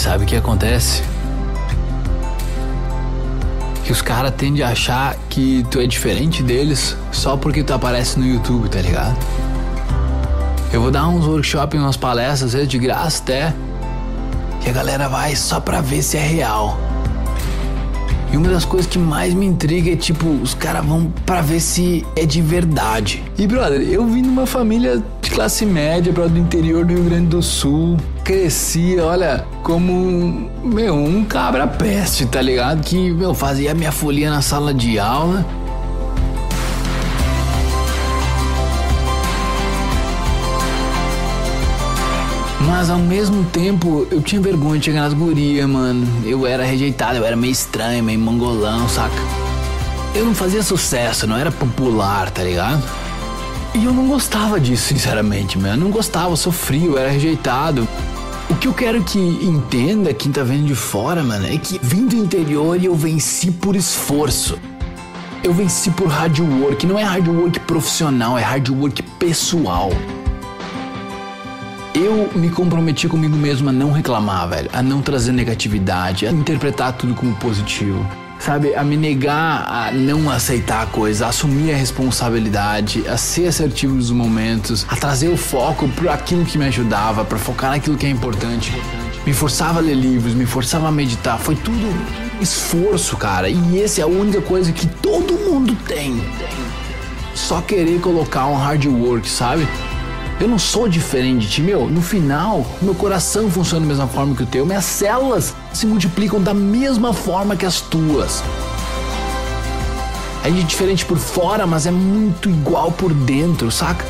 Sabe o que acontece? Que os caras tendem a achar que tu é diferente deles só porque tu aparece no YouTube, tá ligado? Eu vou dar uns workshops, umas palestras, vezes de graça até, que a galera vai só pra ver se é real. E uma das coisas que mais me intriga é tipo, os caras vão pra ver se é de verdade. E brother, eu vim numa família de classe média, brother, do interior do Rio Grande do Sul. Cresci, olha, como meu, um cabra peste, tá ligado? Que, meu, fazia minha folia na sala de aula Mas ao mesmo tempo, eu tinha vergonha de chegar nas gurias, mano. Eu era rejeitado, eu era meio estranho, meio mongolão, saca? Eu não fazia sucesso, não era popular, tá ligado? E eu não gostava disso, sinceramente, mano. Eu não gostava, eu sofria, eu era rejeitado. O que eu quero que entenda, quem tá vendo de fora, mano, é que vim do interior e eu venci por esforço. Eu venci por hard work. Não é hard work profissional, é hard work pessoal. Eu me comprometi comigo mesmo a não reclamar, velho, a não trazer negatividade, a interpretar tudo como positivo. Sabe, a me negar a não aceitar a coisa, a assumir a responsabilidade, a ser assertivo nos momentos, a trazer o foco para aquilo que me ajudava, para focar naquilo que é importante. Me forçava a ler livros, me forçava a meditar, foi tudo esforço, cara. E essa é a única coisa que todo mundo tem. Só querer colocar um hard work, sabe? Eu não sou diferente de ti, meu. No final, meu coração funciona da mesma forma que o teu, minhas células se multiplicam da mesma forma que as tuas. É diferente por fora, mas é muito igual por dentro, saca?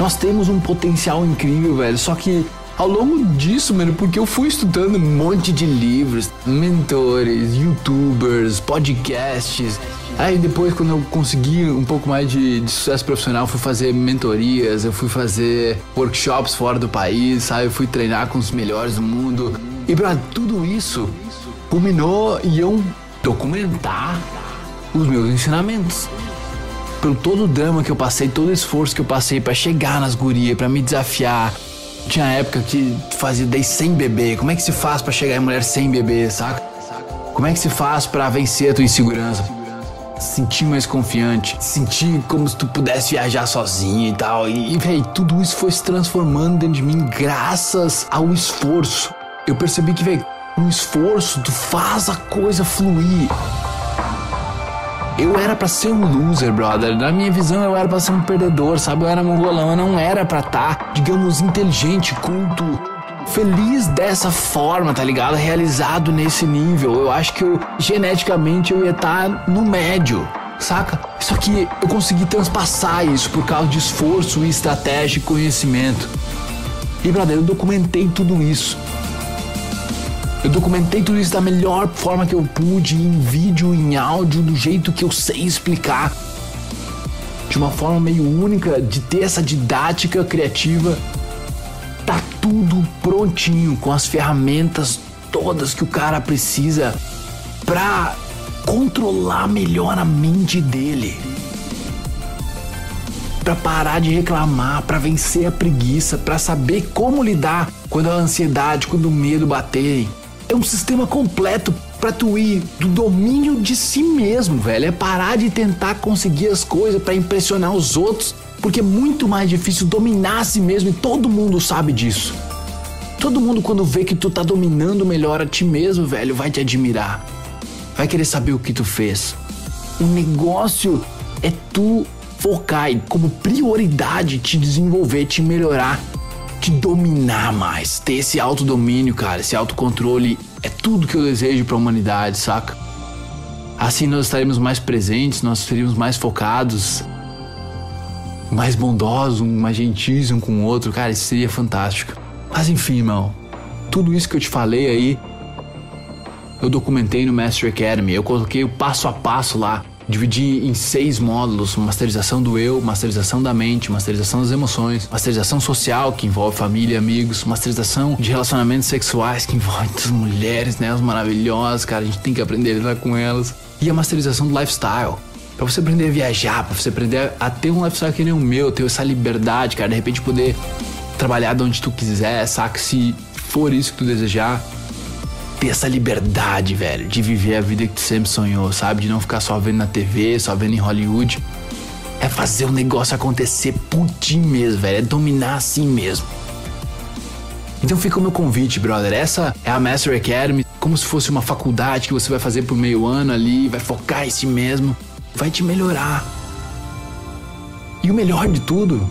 Nós temos um potencial incrível, velho. Só que ao longo disso, mano, porque eu fui estudando um monte de livros, mentores, youtubers, podcasts, Aí depois, quando eu consegui um pouco mais de, de, sucesso profissional, fui fazer mentorias, eu fui fazer workshops fora do país, sabe? Eu fui treinar com os melhores do mundo. E pra tudo isso, culminou em eu documentar os meus ensinamentos. Pelo todo o drama que eu passei, todo o esforço que eu passei para chegar nas gurias, para me desafiar. Tinha época que fazia 10 sem bebê. Como é que se faz para chegar em mulher sem bebê, saca? Como é que se faz para vencer a tua insegurança? sentir mais confiante, sentir como se tu pudesse viajar sozinho e tal. E, e véi, tudo isso foi se transformando dentro de mim graças ao esforço. Eu percebi que, véi, com esforço tu faz a coisa fluir. Eu era para ser um loser, brother. Na minha visão, eu era para ser um perdedor, sabe? Eu era mongolão, eu não era para estar, tá, digamos, inteligente, culto, feliz dessa forma, tá ligado? Realizado nesse nível. Eu acho que eu, geneticamente eu ia estar tá no médio, saca? Só que eu consegui transpassar isso por causa de esforço, estratégia e conhecimento. E, brother, eu documentei tudo isso. Eu documentei tudo isso da melhor forma que eu pude, em vídeo, em áudio, do jeito que eu sei explicar. De uma forma meio única, de ter essa didática criativa tá tudo prontinho com as ferramentas todas que o cara precisa para controlar melhor a mente dele. Para parar de reclamar, para vencer a preguiça, para saber como lidar quando a ansiedade, quando o medo baterem. É um sistema completo para tu ir do domínio de si mesmo, velho. É parar de tentar conseguir as coisas para impressionar os outros porque é muito mais difícil dominar a si mesmo e todo mundo sabe disso. Todo mundo, quando vê que tu tá dominando melhor a ti mesmo, velho, vai te admirar. Vai querer saber o que tu fez. O negócio é tu focar e, como prioridade, te desenvolver, te melhorar, te dominar mais. Ter esse autodomínio, cara, esse autocontrole é tudo que eu desejo para a humanidade, saca? Assim nós estaremos mais presentes, nós seremos mais focados, mais bondoso, mais gentis um com o outro, cara, isso seria fantástico. Mas enfim, irmão, tudo isso que eu te falei aí, eu documentei no Master Academy, eu coloquei o passo a passo lá, dividi em seis módulos: masterização do eu, masterização da mente, masterização das emoções, masterização social, que envolve família e amigos, masterização de relacionamentos sexuais, que envolve as mulheres, né, as maravilhosas, cara, a gente tem que aprender a lidar com elas, e a masterização do lifestyle para você aprender a viajar, para você aprender a ter um lifestyle que nem o meu, ter essa liberdade, cara, de repente poder trabalhar de onde tu quiser, saca? Se for isso que tu desejar. Ter essa liberdade, velho, de viver a vida que tu sempre sonhou, sabe? De não ficar só vendo na TV, só vendo em Hollywood. É fazer o negócio acontecer por ti mesmo, velho. É dominar assim mesmo. Então fica o meu convite, brother. Essa é a Master Academy, como se fosse uma faculdade que você vai fazer por meio ano ali, vai focar em si mesmo, vai te melhorar. E o melhor de tudo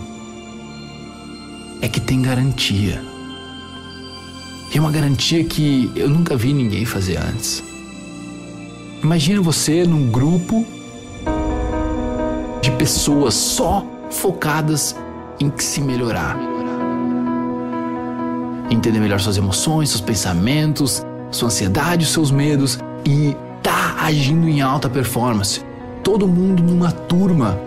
é que tem garantia. E é uma garantia que eu nunca vi ninguém fazer antes. Imagina você num grupo de pessoas só focadas em se melhorar. Entender melhor suas emoções, seus pensamentos, sua ansiedade, seus medos e tá agindo em alta performance. Todo mundo numa turma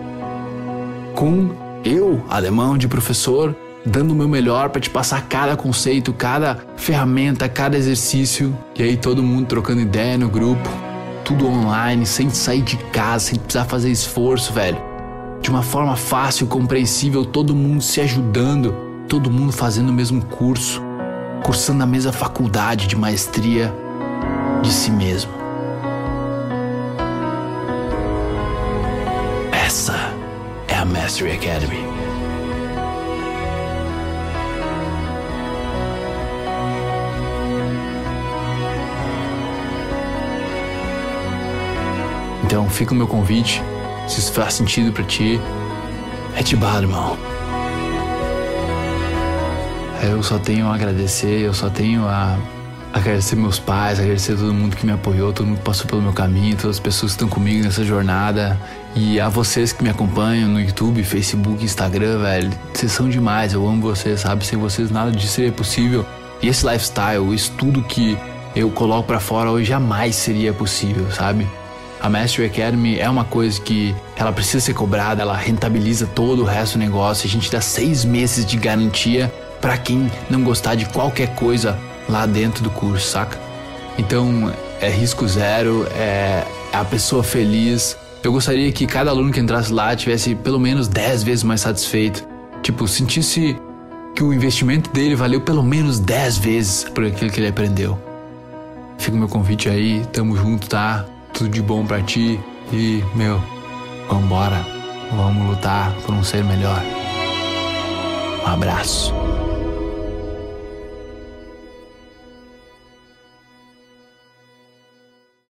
com eu, alemão de professor, dando o meu melhor para te passar cada conceito, cada ferramenta, cada exercício. E aí todo mundo trocando ideia no grupo, tudo online, sem sair de casa, sem precisar fazer esforço, velho. De uma forma fácil, compreensível, todo mundo se ajudando, todo mundo fazendo o mesmo curso, cursando a mesma faculdade de maestria de si mesmo. Essa é a Mastery Academy. Então fica o meu convite, se isso faz sentido para ti, é te bala, irmão. Eu só tenho a agradecer, eu só tenho a agradecer meus pais, agradecer todo mundo que me apoiou, todo mundo que passou pelo meu caminho, todas as pessoas que estão comigo nessa jornada e a vocês que me acompanham no YouTube, Facebook, Instagram, velho. Vocês são demais, eu amo vocês, sabe? Sem vocês nada disso seria possível. E esse lifestyle, isso tudo que eu coloco para fora hoje jamais seria possível, sabe? A Mastery Academy é uma coisa que ela precisa ser cobrada, ela rentabiliza todo o resto do negócio. A gente dá seis meses de garantia para quem não gostar de qualquer coisa lá dentro do curso, saca? Então é risco zero, é a pessoa feliz. Eu gostaria que cada aluno que entrasse lá tivesse pelo menos 10 vezes mais satisfeito. Tipo, sentisse que o investimento dele valeu pelo menos 10 vezes por aquilo que ele aprendeu. Fica o meu convite aí, tamo junto, tá? Tudo de bom para ti e, meu, vambora, vamos lutar por um ser melhor. Um abraço.